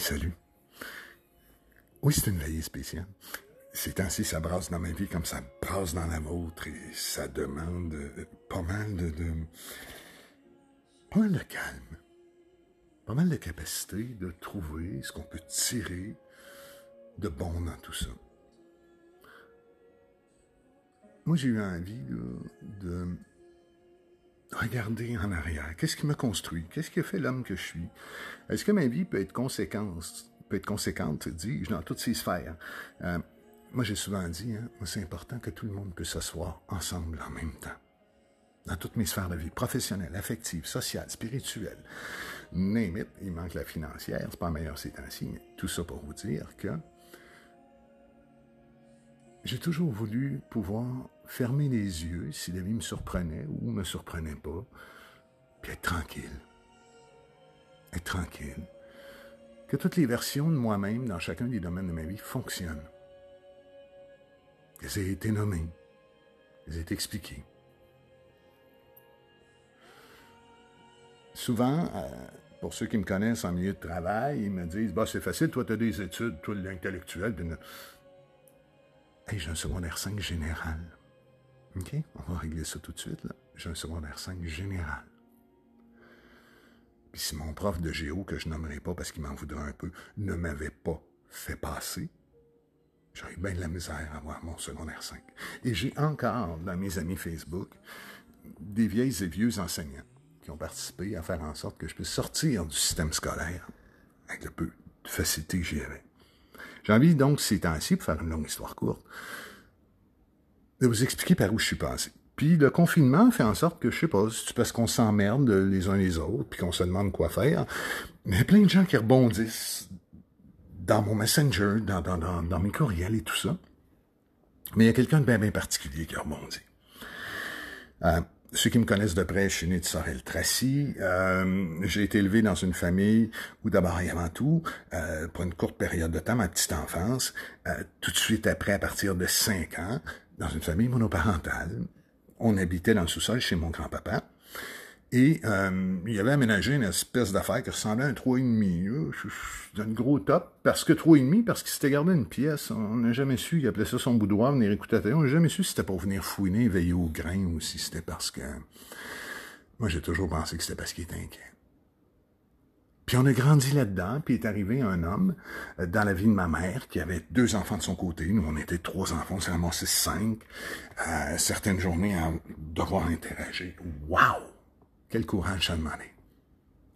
salut. Oui, c'est une veillée spéciale. Ces temps-ci, ça brasse dans ma vie comme ça brasse dans la vôtre et ça demande euh, pas mal de, pas mal de calme, pas mal de capacité de trouver ce qu'on peut tirer de bon dans tout ça. Moi, j'ai eu envie de regarder en arrière. Qu'est-ce qui m'a construit? Qu'est-ce qui a fait l'homme que je suis? Est-ce que ma vie peut être conséquence, peut être conséquente, dis-je, dans toutes ces sphères? Euh, moi, j'ai souvent dit, hein, c'est important que tout le monde puisse s'asseoir ensemble en même temps. Dans toutes mes sphères de vie, professionnelle, affective, sociale, spirituelle. Name il manque la financière, c'est pas meilleur ces temps-ci, mais tout ça pour vous dire que j'ai toujours voulu pouvoir fermer les yeux si la vie me surprenait ou me surprenait pas, puis être tranquille. Être tranquille. Que toutes les versions de moi-même dans chacun des domaines de ma vie fonctionnent. Qu'elles aient été nommées, qu'elles aient été expliquées. Souvent, euh, pour ceux qui me connaissent en milieu de travail, ils me disent bah, c'est facile, toi, tu as des études, toi, l'intellectuel. Hey, j'ai un secondaire 5 général. OK? On va régler ça tout de suite. J'ai un secondaire 5 général. Puis si mon prof de géo, que je nommerai pas parce qu'il m'en voudrait un peu, ne m'avait pas fait passer, j'aurais bien de la misère à avoir mon secondaire 5. Et j'ai encore, dans mes amis Facebook, des vieilles et vieux enseignants qui ont participé à faire en sorte que je puisse sortir du système scolaire avec le peu de facilité que j'y avais. J'ai envie donc, ces temps-ci, pour faire une longue histoire courte, de vous expliquer par où je suis passé. Puis le confinement fait en sorte que, je sais pas, c'est parce qu'on s'emmerde les uns les autres, puis qu'on se demande quoi faire, mais il y a plein de gens qui rebondissent dans mon messenger, dans, dans, dans, mes courriels et tout ça. Mais il y a quelqu'un de bien, bien particulier qui a rebondi. Euh, ceux qui me connaissent de près, je suis né de Sorel-Tracy. Euh, j'ai été élevé dans une famille où d'abord et avant tout, euh, pour une courte période de temps, ma petite enfance, euh, tout de suite après, à partir de 5 ans, dans une famille monoparentale, on habitait dans le sous-sol chez mon grand-papa. Et euh, il avait aménagé une espèce d'affaire qui ressemblait à un 3,5. Un gros top. Parce que 3,5, parce qu'il s'était gardé une pièce. On n'a jamais su, il appelait ça son boudoir, venir écouter. On n'a jamais su si c'était pour venir fouiner, veiller au grain, ou si c'était parce que... Moi, j'ai toujours pensé que c'était parce qu'il était inquiet. Puis on a grandi là-dedans, puis est arrivé un homme euh, dans la vie de ma mère qui avait deux enfants de son côté. Nous, on était trois enfants, on s'est cinq. Euh, certaines journées à devoir interagir. Wow! Quel courage ça demandait.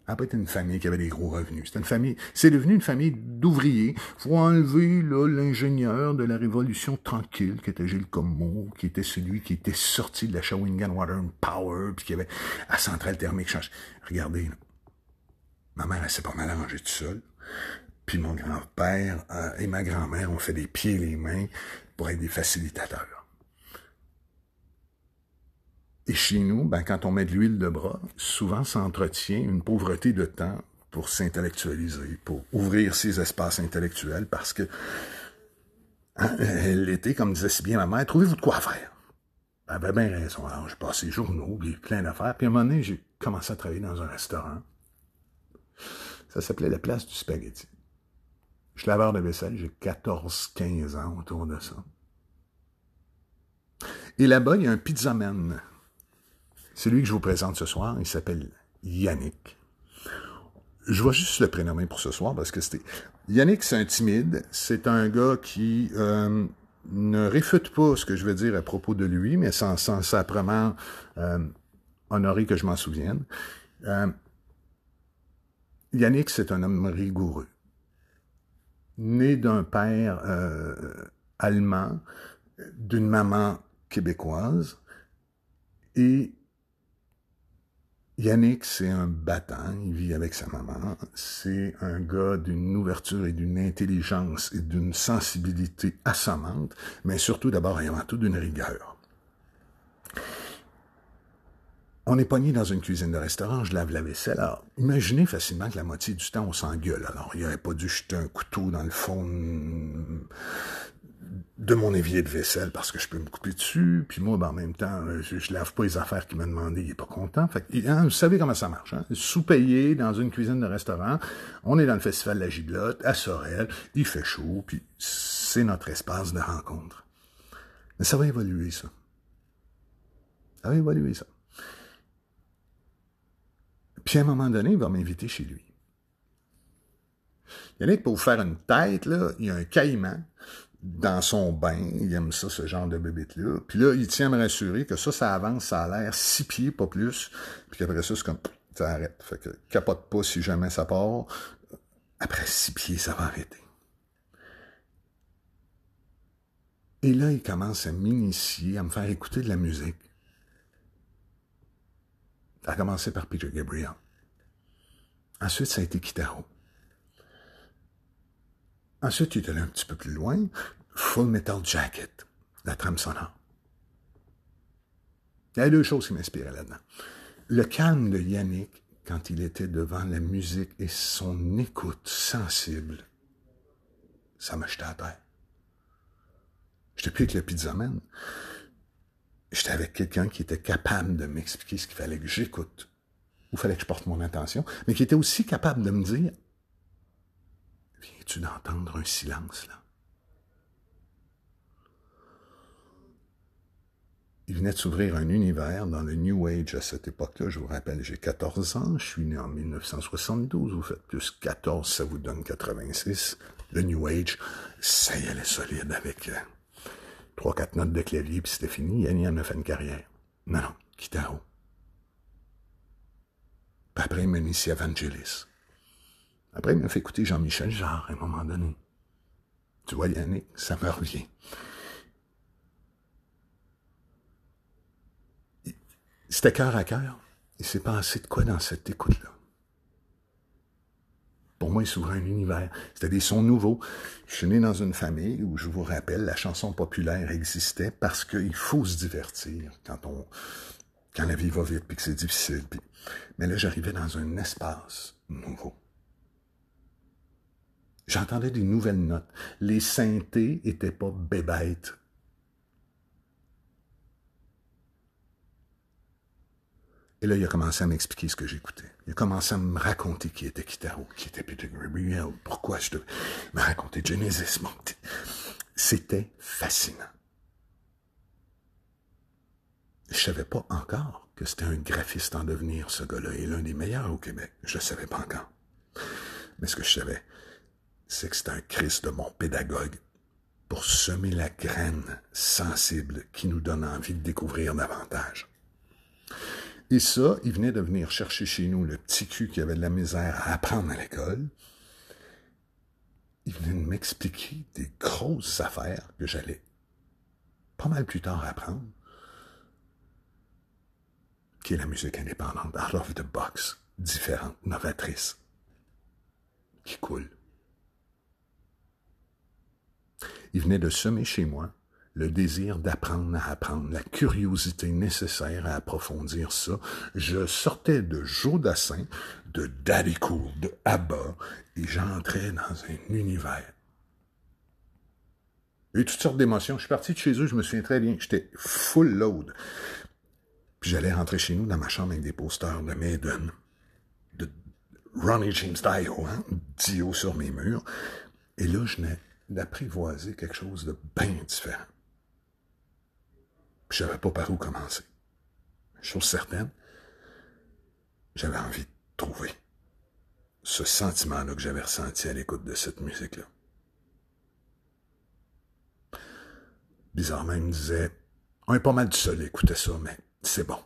pas été une famille qui avait des gros revenus. C'est une famille, c'est devenu une famille d'ouvriers. Faut enlever, là, l'ingénieur de la révolution tranquille, qui était Gilles Comeau, qui était celui qui était sorti de la Shawinigan Water and Power, puis qui avait la centrale thermique. Regardez, ma mère, elle s'est pas mal arrangée toute seule. Puis mon grand-père euh, et ma grand-mère ont fait des pieds et les mains pour être des facilitateurs. Et chez nous, ben, quand on met de l'huile de bras, souvent ça entretient une pauvreté de temps pour s'intellectualiser, pour ouvrir ses espaces intellectuels, parce que hein, l'été, comme disait si bien ma mère, trouvez-vous de quoi faire? Elle avait bien raison. Alors, j'ai passé les journaux, plein d'affaires. Puis à un moment donné, j'ai commencé à travailler dans un restaurant. Ça s'appelait la place du spaghetti. Je suis laveur de vaisselle, j'ai 14-15 ans autour de ça. Et là-bas, il y a un pizzaman celui que je vous présente ce soir, il s'appelle Yannick. Je vois juste le prénommer pour ce soir parce que c'était... Yannick, c'est un timide. C'est un gars qui euh, ne réfute pas ce que je veux dire à propos de lui, mais sans, sans simplement euh, honorer que je m'en souvienne. Euh, Yannick, c'est un homme rigoureux. Né d'un père allemand, d'une maman québécoise, et Yannick, c'est un battant, il vit avec sa maman. C'est un gars d'une ouverture et d'une intelligence et d'une sensibilité assommante, mais surtout d'abord et avant tout d'une rigueur. On est pogné dans une cuisine de restaurant, je lave la vaisselle. Alors, imaginez facilement que la moitié du temps, on s'engueule. Alors, il aurait pas dû jeter un couteau dans le fond de mon évier de vaisselle parce que je peux me couper dessus, puis moi, ben, en même temps, je, je lave pas les affaires qu'il m'a demandé, il est pas content. Fait hein, vous savez comment ça marche, hein? Sous-payé dans une cuisine de restaurant, on est dans le festival de la Giglotte, à Sorel, il fait chaud, puis c'est notre espace de rencontre. Mais ça va évoluer, ça. Ça va évoluer, ça. Puis à un moment donné, il va m'inviter chez lui. Yannick, pour vous faire une tête, là, il y a un caïman dans son bain. Il aime ça, ce genre de bébête-là. Puis là, il tient à me rassurer que ça, ça avance, ça a l'air six pieds, pas plus. Puis qu'après ça, c'est comme, ça arrête. Fait que capote pas si jamais ça part. Après six pieds, ça va arrêter. Et là, il commence à m'initier, à me faire écouter de la musique. Ça a commencé par Peter Gabriel. Ensuite, ça a été Kitaro. Ensuite, il est allé un petit peu plus loin. Full Metal Jacket, la trame sonore. Il y a deux choses qui m'inspiraient là-dedans. Le calme de Yannick quand il était devant la musique et son écoute sensible, ça m'a jeté à terre. J'étais plus avec le pizzaman. J'étais avec quelqu'un qui était capable de m'expliquer ce qu'il fallait que j'écoute, où fallait que je porte mon attention, mais qui était aussi capable de me dire Viens-tu d'entendre un silence là? Il venait de s'ouvrir un univers dans le New Age à cette époque-là. Je vous rappelle, j'ai 14 ans, je suis né en 1972, vous faites plus 14, ça vous donne 86. Le New Age, ça y allait solide avec euh, trois, quatre notes de clavier, puis c'était fini. Yanni en a fait une carrière. Non, non, Kitaro. Puis après, il m'a initié Evangelis. Après, il m'a fait écouter Jean-Michel Jarre à un moment donné. Tu vois, Yannick, ça me revient. C'était cœur à cœur. Il s'est passé de quoi dans cette écoute-là? Pour moi, il s'ouvre un univers. C'était des sons nouveaux. Je suis né dans une famille où, je vous rappelle, la chanson populaire existait parce qu'il faut se divertir quand on, quand la vie va vite puis que c'est difficile. Mais là, j'arrivais dans un espace nouveau. J'entendais des nouvelles notes. Les synthés étaient pas bébêtes. Et là, il a commencé à m'expliquer ce que j'écoutais. Il a commencé à me raconter qui était Kitaro, qui était Peter Gabriel, pourquoi je devais me raconter Genesis. C'était fascinant. Je savais pas encore que c'était un graphiste en devenir, ce gars-là, et l'un des meilleurs au Québec. Je ne savais pas encore. Mais ce que je savais, c'est que c'est un Christ de mon pédagogue pour semer la graine sensible qui nous donne envie de découvrir davantage. Et ça, il venait de venir chercher chez nous le petit cul qui avait de la misère à apprendre à l'école. Il venait de m'expliquer des grosses affaires que j'allais pas mal plus tard apprendre, qui est la musique indépendante, out of the box, différente, novatrice, qui coule. Il venait de semer chez moi le désir d'apprendre à apprendre, la curiosité nécessaire à approfondir ça. Je sortais de Jodassin, de Daddy Cool, de Abba, et j'entrais dans un univers. Et toutes sortes d'émotions. Je suis parti de chez eux, je me souviens très bien. J'étais full load. Puis j'allais rentrer chez nous dans ma chambre avec des posters de Maiden, de Ronnie James Dio, hein, Dio sur mes murs. Et là, je n'ai d'apprivoiser quelque chose de bien différent. Je savais pas par où commencer. Chose certaine, j'avais envie de trouver ce sentiment-là que j'avais ressenti à l'écoute de cette musique-là. Bizarrement, il me disait, on est pas mal du seul à écouter ça, mais c'est bon.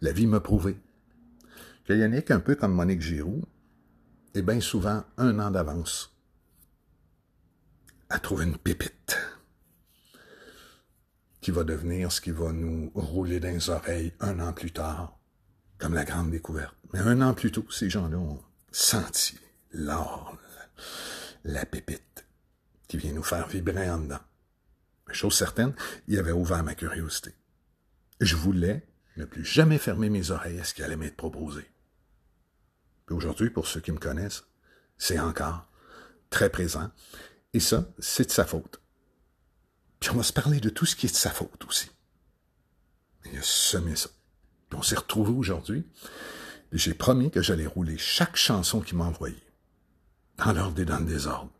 La vie m'a prouvé que Yannick, un peu comme Monique Giroux, est bien souvent un an d'avance à trouver une pépite qui va devenir ce qui va nous rouler dans les oreilles un an plus tard, comme la grande découverte. Mais un an plus tôt, ces gens-là ont senti l'or, la pépite qui vient nous faire vibrer en dedans. Chose certaine, il avait ouvert ma curiosité. Je voulais ne plus jamais fermer mes oreilles à ce qui allait m'être proposé. Puis aujourd'hui, pour ceux qui me connaissent, c'est encore très présent. Et ça, c'est de sa faute. Puis on va se parler de tout ce qui est de sa faute aussi. Il a semé ça. Puis on s'est retrouvés aujourd'hui. J'ai promis que j'allais rouler chaque chanson qu'il m'a envoyée. Dans l'ordre et dans le désordre.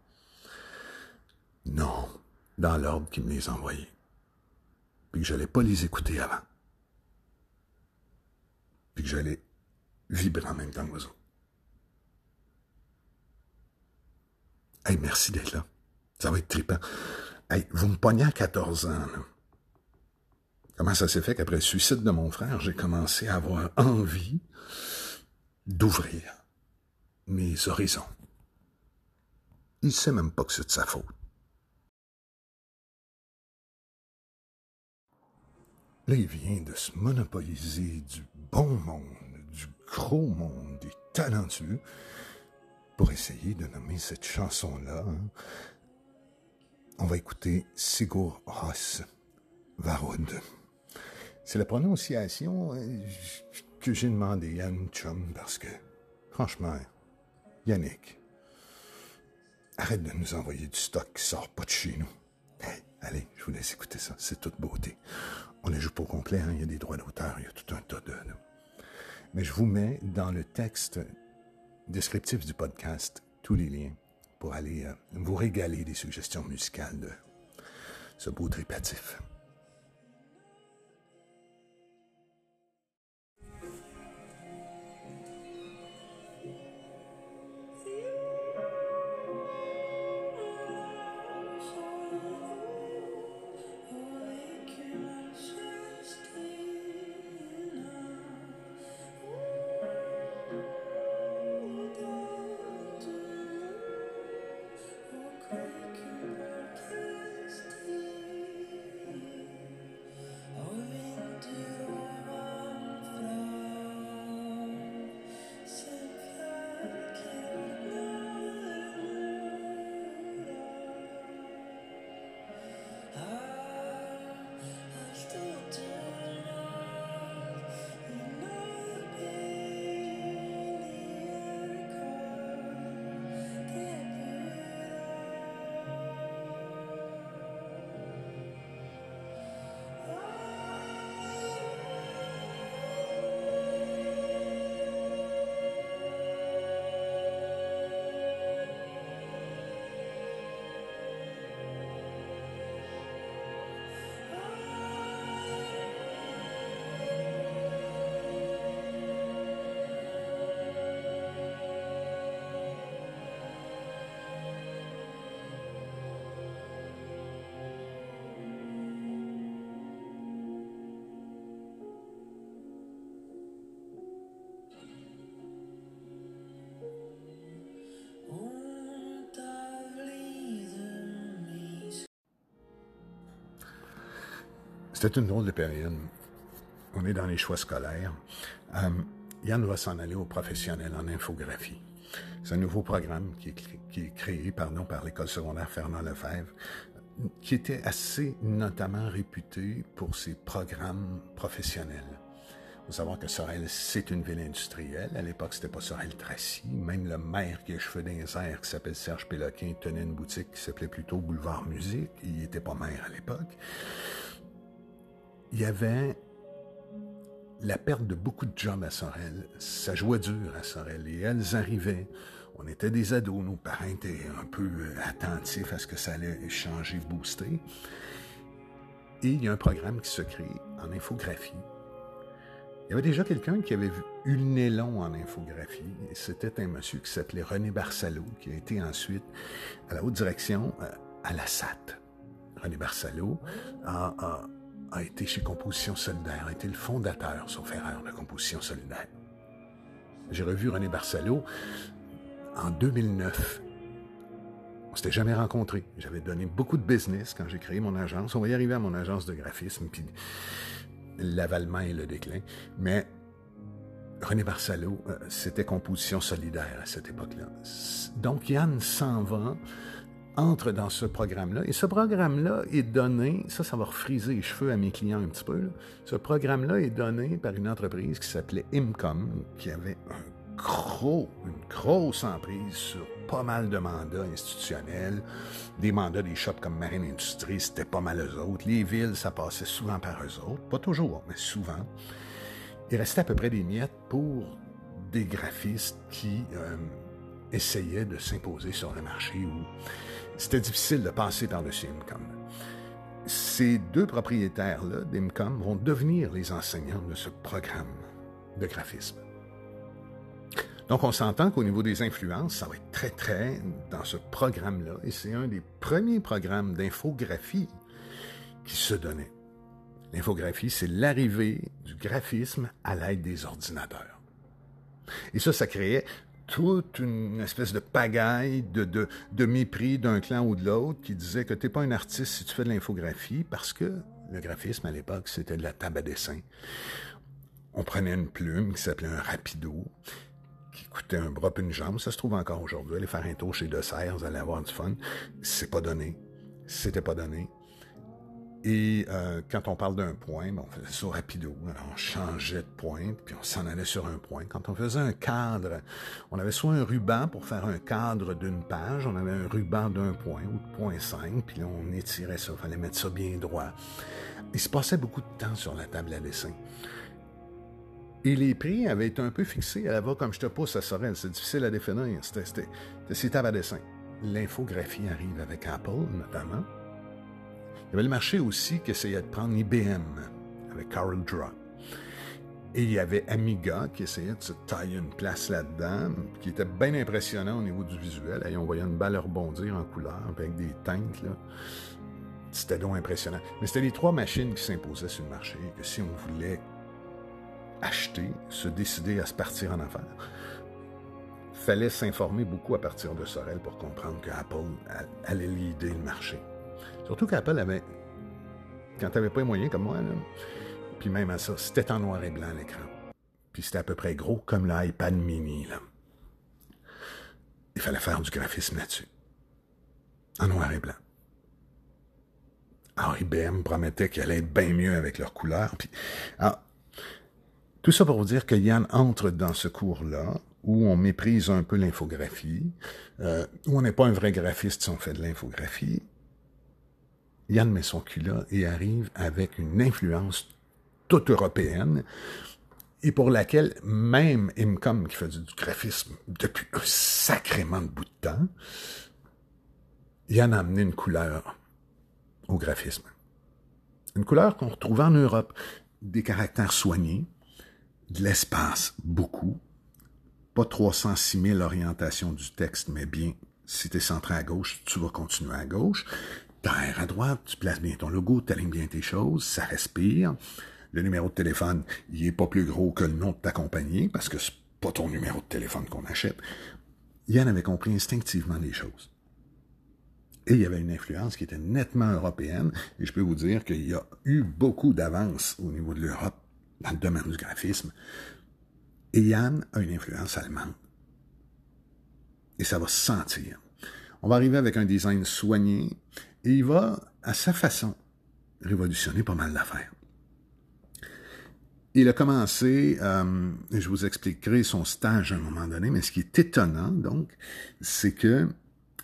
Non, dans l'ordre qu'il me les a envoyés. Puis que j'allais pas les écouter avant. Puis que j'allais vibrer en même temps que autres. Hey, merci d'être là. Ça va être trippant. Hey, vous me pognez à 14 ans. Comment ça s'est fait qu'après le suicide de mon frère, j'ai commencé à avoir envie d'ouvrir mes horizons? Il sait même pas que c'est de sa faute. Là, il vient de se monopoliser du bon monde, du gros monde, des talentueux, pour essayer de nommer cette chanson-là. Hein. On va écouter Sigur Ross Varud. C'est la prononciation euh, que j'ai demandé à une chum parce que, franchement, Yannick, arrête de nous envoyer du stock qui sort pas de chez nous. allez, je vous laisse écouter ça, c'est toute beauté. On les joue pas au complet, hein, il y a des droits d'auteur, il y a tout un tas de... Mais je vous mets dans le texte descriptif du podcast tous les liens pour aller euh, vous régaler des suggestions musicales de ce beau tripatif. C'était une drôle de période. On est dans les choix scolaires. Euh, Yann va s'en aller au professionnel en infographie. C'est un nouveau programme qui est, créé pardon, par l'école secondaire Fernand Lefebvre, qui était assez notamment réputé pour ses programmes professionnels. Il faut savoir que Sorel, c'est une ville industrielle. À l'époque, c'était pas Sorel-Tracy. Même le maire qui a cheveux d'un qui s'appelle Serge Péloquin, tenait une boutique qui s'appelait plutôt Boulevard Musique. Il n'était pas maire à l'époque il y avait la perte de beaucoup de jobs à Sorel. Ça jouait dur à Sorel. Et elles arrivaient. On était des ados. Nos parents étaient un peu euh, attentifs à ce que ça allait changer, booster. Et il y a un programme qui se crée en infographie. Il y avait déjà quelqu'un qui avait le nez long en infographie. C'était un monsieur qui s'appelait René Barsalo, qui a été ensuite à la haute direction euh, à la SAT. René Barsalo a a été chez Composition Solidaire, a été le fondateur, sauf erreur, de Composition Solidaire. J'ai revu René Barcelo en 2009. On s'était jamais rencontrés. J'avais donné beaucoup de business quand j'ai créé mon agence. On va y arriver à mon agence de graphisme, puis l'avalement et le déclin. Mais René Barcelo, euh, c'était Composition Solidaire à cette époque-là. Donc Yann s'en va entre dans ce programme-là. Et ce programme-là est donné, ça, ça va refriser les cheveux à mes clients un petit peu. Ce programme-là est donné par une entreprise qui s'appelait Imcom, qui avait une grosse emprise sur pas mal de mandats institutionnels. Des mandats des shops comme Marine Industrie, c'était pas mal eux autres. Les villes, ça passait souvent par eux autres. Pas toujours, mais souvent. Il restait à peu près des miettes pour des graphistes qui euh, essayaient de s'imposer sur le marché où c'était difficile de passer par-dessus Imcom. Ces deux propriétaires-là d'Imcom vont devenir les enseignants de ce programme de graphisme. Donc, on s'entend qu'au niveau des influences, ça va être très, très dans ce programme-là. Et c'est un des premiers programmes d'infographie qui se donnait. L'infographie, c'est l'arrivée du graphisme à l'aide des ordinateurs. Et ça, ça créait toute une espèce de pagaille, de, mépris d'un clan ou de l'autre qui disait que tu n'es pas un artiste si tu fais de l'infographie parce que le graphisme à l'époque, c'était de la table à dessin. On prenait une plume qui s'appelait un rapido, qui coûtait un bras et une jambe. Ça se trouve encore aujourd'hui. Aller faire un tour chez De Serres, allez avoir du fun. C'est pas donné. C'était pas donné. Et euh, quand on parle d'un point, ben, on faisait ça rapido. On changeait de point, puis on s'en allait sur un point. Quand on faisait un cadre, on avait soit un ruban pour faire un cadre d'une page, on avait un ruban d'un point ou de point 5, puis là on étirait ça, il fallait mettre ça bien droit. Il se passait beaucoup de temps sur la table à dessin. Et les prix avaient été un peu fixés à la va comme je te pousse à Sorel. C'est difficile à définir. C'était ces tables à dessin. L'infographie arrive avec Apple, notamment. Il y avait le marché aussi qui essayait de prendre IBM avec Carl Draw. Et il y avait Amiga qui essayait de se tailler une place là-dedans, qui était bien impressionnant au niveau du visuel. Et on voyait une balle rebondir en couleur avec des teintes. Là. C'était donc impressionnant. Mais c'était les trois machines qui s'imposaient sur le marché. Que si on voulait acheter, se décider à se partir en affaires. Fallait s'informer beaucoup à partir de Sorel pour comprendre que Apple allait l'idée le marché. Surtout qu'Apple avait, quand tu n'avais pas les moyens comme moi, puis même à ça, c'était en noir et blanc l'écran. Puis c'était à peu près gros comme l'iPad mini. Là. Il fallait faire du graphisme là-dessus. En noir et blanc. Alors IBM promettait qu'il allait être bien mieux avec leurs couleurs. Puis, alors, tout ça pour vous dire que Yann entre dans ce cours-là, où on méprise un peu l'infographie, euh, où on n'est pas un vrai graphiste si on fait de l'infographie. Yann met son cul là et arrive avec une influence toute européenne, et pour laquelle même Imcom, qui faisait du graphisme depuis un sacrément de bout de temps, Yann a amené une couleur au graphisme. Une couleur qu'on retrouvait en Europe, des caractères soignés, de l'espace, beaucoup. Pas 306 000 orientations du texte, mais bien, si tu es centré à gauche, tu vas continuer à gauche. Terre à droite, tu places bien ton logo, tu alignes bien tes choses, ça respire. Le numéro de téléphone, il est pas plus gros que le nom de ta compagnie, parce que c'est pas ton numéro de téléphone qu'on achète. Yann avait compris instinctivement les choses. Et il y avait une influence qui était nettement européenne, et je peux vous dire qu'il y a eu beaucoup d'avance au niveau de l'Europe dans le domaine du graphisme. Et Yann a une influence allemande. Et ça va se sentir. On va arriver avec un design soigné et il va, à sa façon, révolutionner pas mal d'affaires. Il a commencé, euh, je vous expliquerai son stage à un moment donné, mais ce qui est étonnant, donc, c'est que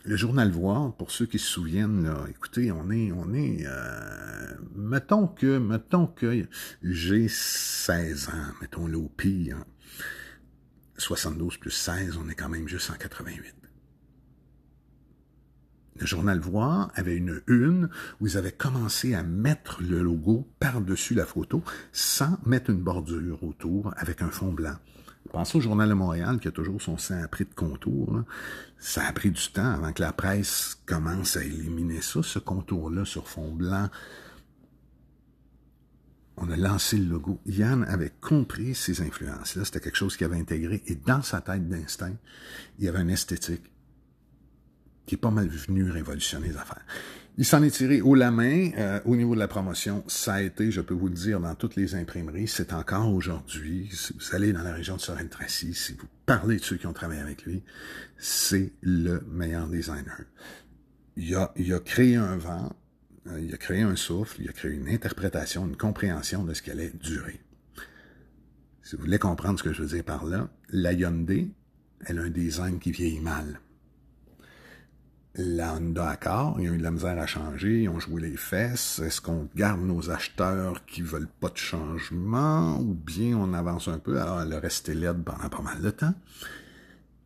le journal Voir, pour ceux qui se souviennent, là, écoutez, on est, on est, euh, mettons que, mettons que j'ai 16 ans, mettons-le au pire. 72 plus 16, on est quand même juste en 88. Le journal Voir avait une une où ils avaient commencé à mettre le logo par-dessus la photo sans mettre une bordure autour avec un fond blanc. Pensez au Journal de Montréal qui a toujours son sang appris de contour. Ça a pris du temps avant que la presse commence à éliminer ça, ce contour-là sur fond blanc. On a lancé le logo. Yann avait compris ces influences-là. C'était quelque chose qu'il avait intégré. Et dans sa tête d'instinct, il y avait une esthétique qui est pas mal venu révolutionner les affaires. Il s'en est tiré haut la main. Euh, au niveau de la promotion, ça a été, je peux vous le dire, dans toutes les imprimeries. C'est encore aujourd'hui. Si vous allez dans la région de Sorel-Tracy, si vous parlez de ceux qui ont travaillé avec lui, c'est le meilleur designer. Il a, il a créé un vent, euh, il a créé un souffle, il a créé une interprétation, une compréhension de ce qu'elle allait durer. Si vous voulez comprendre ce que je veux dire par là, la Hyundai elle a un design qui vieillit mal. La Honda Accord, ils ont eu de la misère à changer, ils ont joué les fesses. Est-ce qu'on garde nos acheteurs qui veulent pas de changement ou bien on avance un peu? Alors, elle a resté laide pendant pas mal de temps.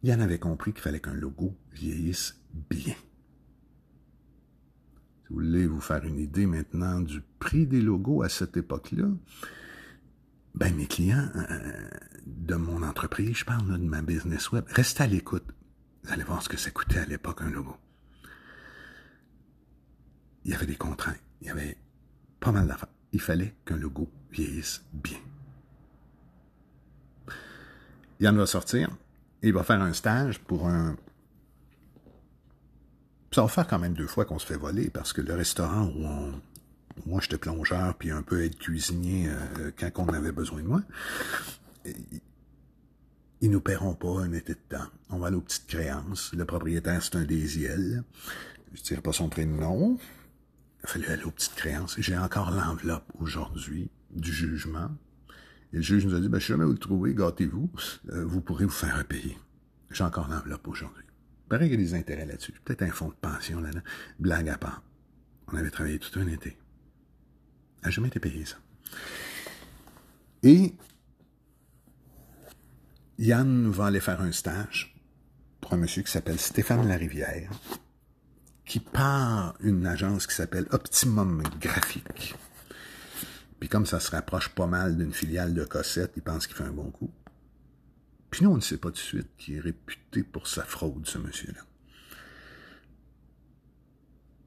Yann avait compris qu'il fallait qu'un logo vieillisse bien. Si vous voulez vous faire une idée maintenant du prix des logos à cette époque-là, ben mes clients euh, de mon entreprise, je parle de ma business web, restez à l'écoute. Vous allez voir ce que ça coûtait à l'époque un logo il y avait des contraintes. Il y avait pas mal d'affaires. Il fallait qu'un logo vieillisse bien. Yann va sortir. Il va faire un stage pour un... Ça va faire quand même deux fois qu'on se fait voler parce que le restaurant où on... moi j'étais plongeur puis un peu être cuisinier euh, quand on avait besoin de moi, ils nous paieront pas un été de temps. On va aller aux petites créances. Le propriétaire, c'est un des îles. Je ne dirais pas son prénom, il a fallu aller aux petites créances. J'ai encore l'enveloppe aujourd'hui du jugement. Et le juge nous a dit, ben, si jamais vous le trouvez, gâtez-vous, euh, vous pourrez vous faire payer. J'ai encore l'enveloppe aujourd'hui. Pareil qu'il y a des intérêts là-dessus. Peut-être un fonds de pension là-dedans. Blague à part. On avait travaillé tout un été. N'a jamais été payé, ça. Et Yann va aller faire un stage pour un monsieur qui s'appelle Stéphane Larivière, qui part une agence qui s'appelle Optimum Graphique. Puis comme ça se rapproche pas mal d'une filiale de Cossette, il pense qu'il fait un bon coup. Puis nous, on ne sait pas tout de suite qu'il est réputé pour sa fraude, ce monsieur-là.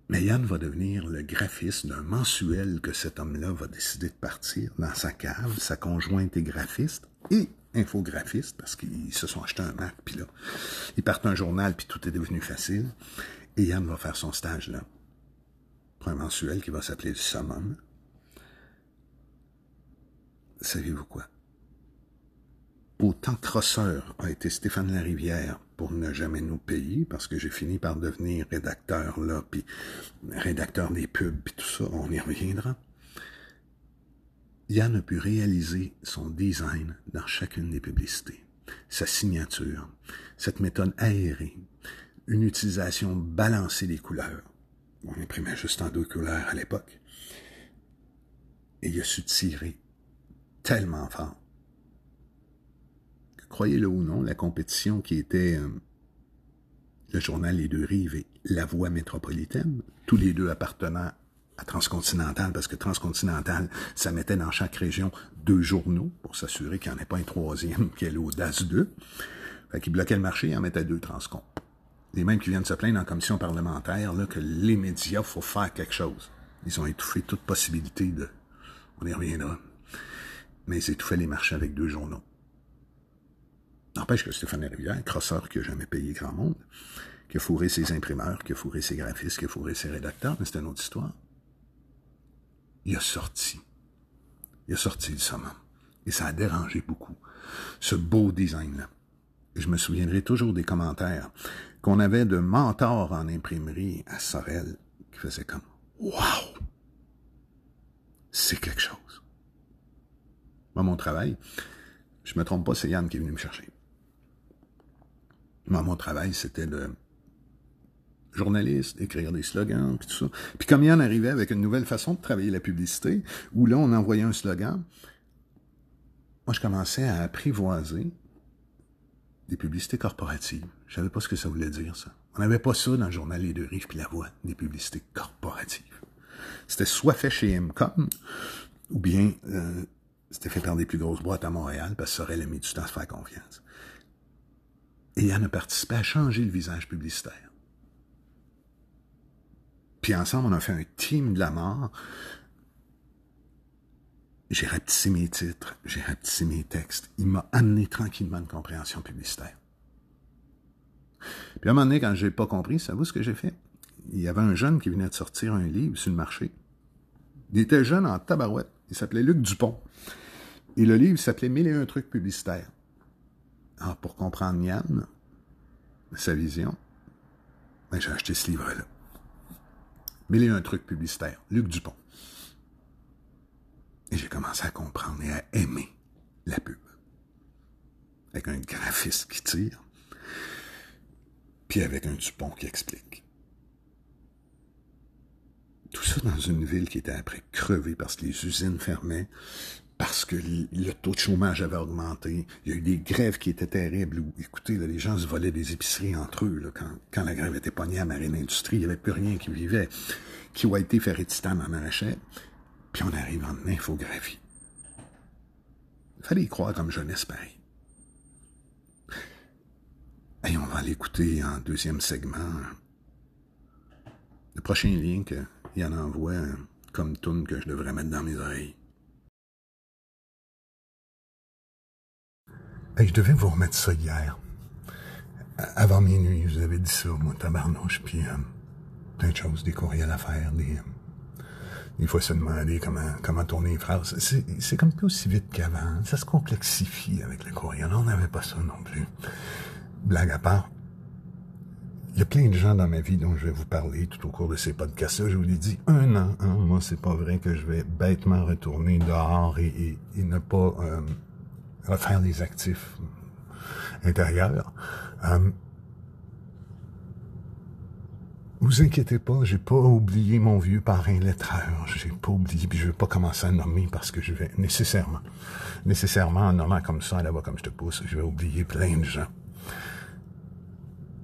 Mais Yann va devenir le graphiste d'un mensuel que cet homme-là va décider de partir dans sa cave. Sa conjointe est graphiste et infographiste parce qu'ils se sont achetés un Mac, puis là, ils partent un journal, puis tout est devenu facile. Et Yann va faire son stage là, pour un mensuel qui va s'appeler le Summum. Savez-vous quoi? Autant crosseur a été Stéphane Larivière pour ne jamais nous payer, parce que j'ai fini par devenir rédacteur là, puis rédacteur des pubs, puis tout ça, on y reviendra. Yann a pu réaliser son design dans chacune des publicités, sa signature, cette méthode aérée, une utilisation balancée des couleurs. On imprimait juste en deux couleurs à l'époque. Et il a su tirer tellement fort croyez-le ou non, la compétition qui était euh, le journal Les Deux Rives et La Voix métropolitaine, tous les deux appartenant à Transcontinental, parce que Transcontinental, ça mettait dans chaque région deux journaux pour s'assurer qu'il n'y en ait pas un troisième qui est l'audace 2. Fait qu'il bloquait le marché et en mettait deux Transcon les mêmes qui viennent se plaindre en commission parlementaire là, que les médias, il faut faire quelque chose. Ils ont étouffé toute possibilité de... On y reviendra. Mais ils étouffaient les marchés avec deux journaux. N'empêche que Stéphane Rivière, crosseur qui n'a jamais payé grand monde, qui a fourré ses imprimeurs, qui a fourré ses graphistes, qui a fourré ses rédacteurs, mais c'est une autre histoire. Il a sorti. Il a sorti le summum. Et ça a dérangé beaucoup. Ce beau design-là. Je me souviendrai toujours des commentaires qu'on avait de mentors en imprimerie à Sorel qui faisaient comme Wow! C'est quelque chose. Moi, mon travail, je me trompe pas, c'est Yann qui est venu me chercher. Moi, mon travail, c'était de journaliste, écrire des slogans, puis tout ça. Puis comme Yann arrivait avec une nouvelle façon de travailler la publicité, où là, on envoyait un slogan, moi, je commençais à apprivoiser des publicités corporatives. Je savais pas ce que ça voulait dire, ça. On n'avait pas ça dans le journal Les Deux Rives puis La Voix, des publicités corporatives. C'était soit fait chez MCOM, ou bien euh, c'était fait par des plus grosses boîtes à Montréal, parce que ça aurait mis du temps à se faire confiance. Et Yann a participé à changer le visage publicitaire. Puis ensemble, on a fait un team de la mort j'ai rapetissé mes titres, j'ai rapetissé mes textes. Il m'a amené tranquillement une compréhension publicitaire. Puis à un moment donné, quand je n'ai pas compris, savez-vous ce que j'ai fait? Il y avait un jeune qui venait de sortir un livre sur le marché. Il était jeune en tabarouette. Il s'appelait Luc Dupont. Et le livre s'appelait Mille et un trucs publicitaires. Alors, pour comprendre Yann, sa vision, ben, j'ai acheté ce livre-là. Mille et un trucs publicitaires. Luc Dupont. Et j'ai commencé à comprendre et à aimer la pub. Avec un graphiste qui tire, avec un Dupont qui explique. Tout ça dans une ville qui était après crevée parce que les usines fermaient, parce que le taux de chômage avait augmenté. Il y a eu des grèves qui étaient terribles. Où, écoutez, les gens se volaient des épiceries entre eux. quand, la grève était pognée à Marine Industrie, il n'y avait plus rien qui vivait. Qui a été fait titane en arrachait. Puis on arrive en infographie. Il fallait y croire comme jeunesse pareil. Et on va l'écouter en deuxième segment. Le prochain lien qu'il y en envoie comme tune que je devrais mettre dans mes oreilles. je devais vous remettre ça hier. Avant minuit, je vous avais dit ça, moi, tabarnouche, puis euh, plein de choses, des courriels à faire, des... Euh, il faut se demander comment, comment tourner une phrase. C'est comme plus aussi vite qu'avant. Ça se complexifie avec le courriel. On n'avait pas ça non plus. Blague à part, il y a plein de gens dans ma vie dont je vais vous parler tout au cours de ces podcasts-là. Je vous l'ai dit, un an, hein, moi, c'est pas vrai que je vais bêtement retourner dehors et, ne pas euh, refaire les actifs intérieurs. Euh, vous inquiétez pas, j'ai pas oublié mon vieux parrain lettreur. J'ai pas oublié, puis je vais pas commencer à nommer parce que je vais nécessairement, nécessairement en nommant comme ça, voix comme je te pousse, je vais oublier plein de gens.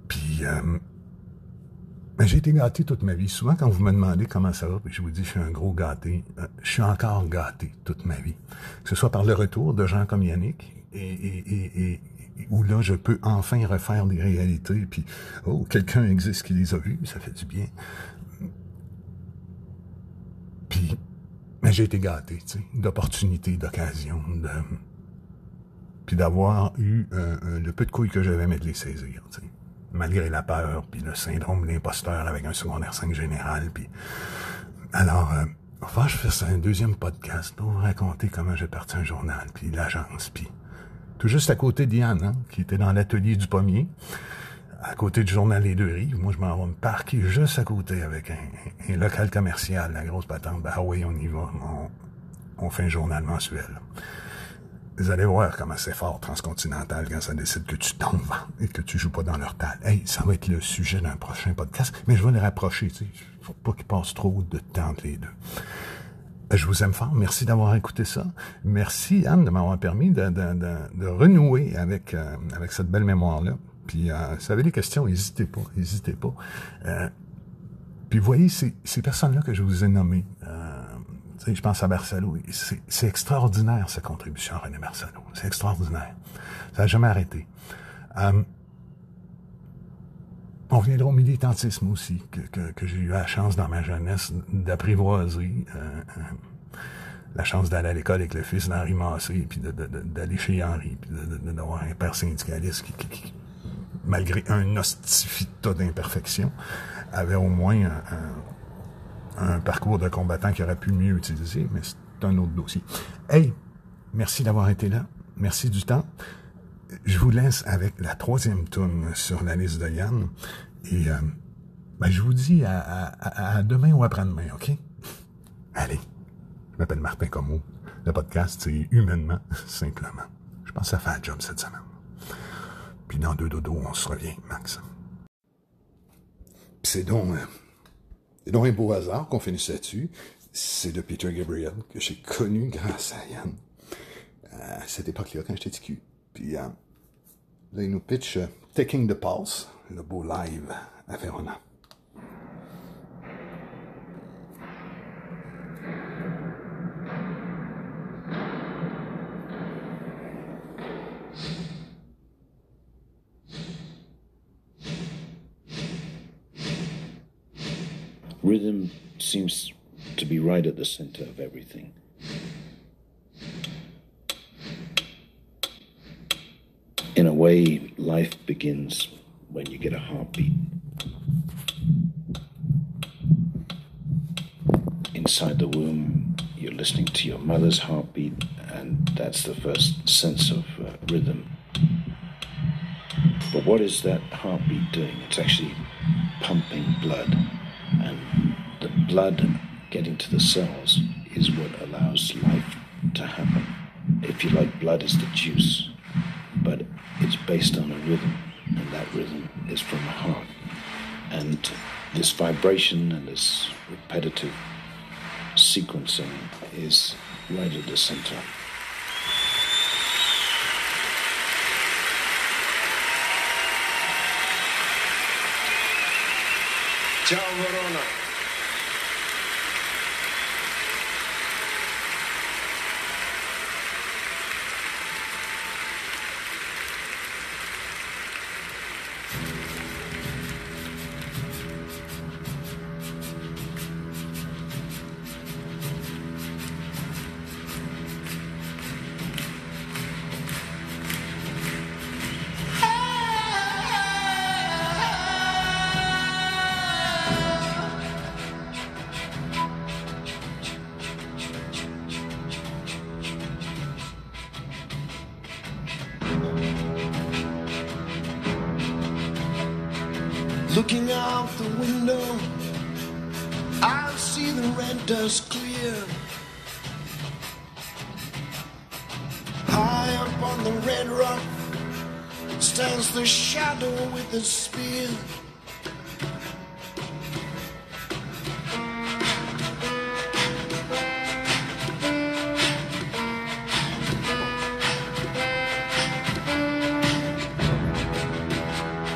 Puis, euh, j'ai été gâté toute ma vie. Souvent, quand vous me demandez comment ça va, puis je vous dis, je suis un gros gâté, euh, je suis encore gâté toute ma vie. Que ce soit par le retour de gens comme Yannick, et, où là, je peux enfin refaire des réalités, puis, oh, quelqu'un existe qui les a vues, ça fait du bien. Puis, mais j'ai été gâté, tu sais, d'opportunités, d'occasions, de... Puis d'avoir eu euh, le peu de couilles que j'avais, mais de les saisir, tu sais malgré la peur, puis le syndrome de l'imposteur avec un secondaire 5 général, puis... Alors, euh, enfin, je fais ça, un deuxième podcast pour vous raconter comment j'ai parti un journal, puis l'agence, puis... Tout juste à côté d'Yann, hein, qui était dans l'atelier du pommier, à côté du journal Les Deux Rives. Moi, je m'en vais me parquer juste à côté avec un, local commercial, la grosse patente. Ben, ah oui, on y va. On, on fait un journal mensuel. Vous allez voir comment c'est fort transcontinental quand ça décide que tu tombes et que tu joues pas dans leur tal. Hey, ça va être le sujet d'un prochain podcast, mais je vais les rapprocher, tu sais. Faut pas qu'ils passent trop de temps entre les deux. Je vous aime fort. Merci d'avoir écouté ça. Merci, Anne, de m'avoir permis de, de, de, de renouer avec, euh, avec cette belle mémoire-là. Puis, euh, si vous avez des questions, n'hésitez pas, n'hésitez pas. Euh, puis, voyez, ces, ces personnes-là que je vous ai nommées, euh, je pense à Barcelo. C'est extraordinaire, sa contribution à René Barcelo. C'est extraordinaire. Ça n'a jamais arrêté. Euh, on reviendra au militantisme aussi, que, que, que j'ai eu la chance dans ma jeunesse d'apprivoiser. Euh, euh, la chance d'aller à l'école avec le fils d'Henri Massé, puis d'aller chez Henri, puis d'avoir un père syndicaliste qui, qui, malgré un ostifita d'imperfection, avait au moins un, un parcours de combattant qui aurait pu mieux utiliser, mais c'est un autre dossier. Hey, merci d'avoir été là. Merci du temps. Je vous laisse avec la troisième tourne sur la liste de Yann. Et euh, ben, je vous dis à, demain ou après-demain, OK? Allez. Je m'appelle Martin Como. Le podcast, c'est humainement, simplement. Je pense ça fait un job cette semaine. Puis dans deux dodos, on se revient, Max. C'est donc... Euh, c'est donc un beau hasard qu'on finisse là-dessus. C'est de Peter Gabriel que j'ai connu grâce à Yann à cette époque-là, quand j'étais TQ. Puis euh, là, il nous pitch euh, Taking the Pulse, le beau live à Verona. Seems to be right at the center of everything. In a way, life begins when you get a heartbeat. Inside the womb, you're listening to your mother's heartbeat, and that's the first sense of uh, rhythm. But what is that heartbeat doing? It's actually pumping blood blood getting to the cells is what allows life to happen. If you like, blood is the juice, but it's based on a rhythm. and that rhythm is from the heart. And this vibration and this repetitive sequencing is right at the center. Ciao Verona. Looking out the window, I see the red dust clear. High up on the red rock stands the shadow with spear.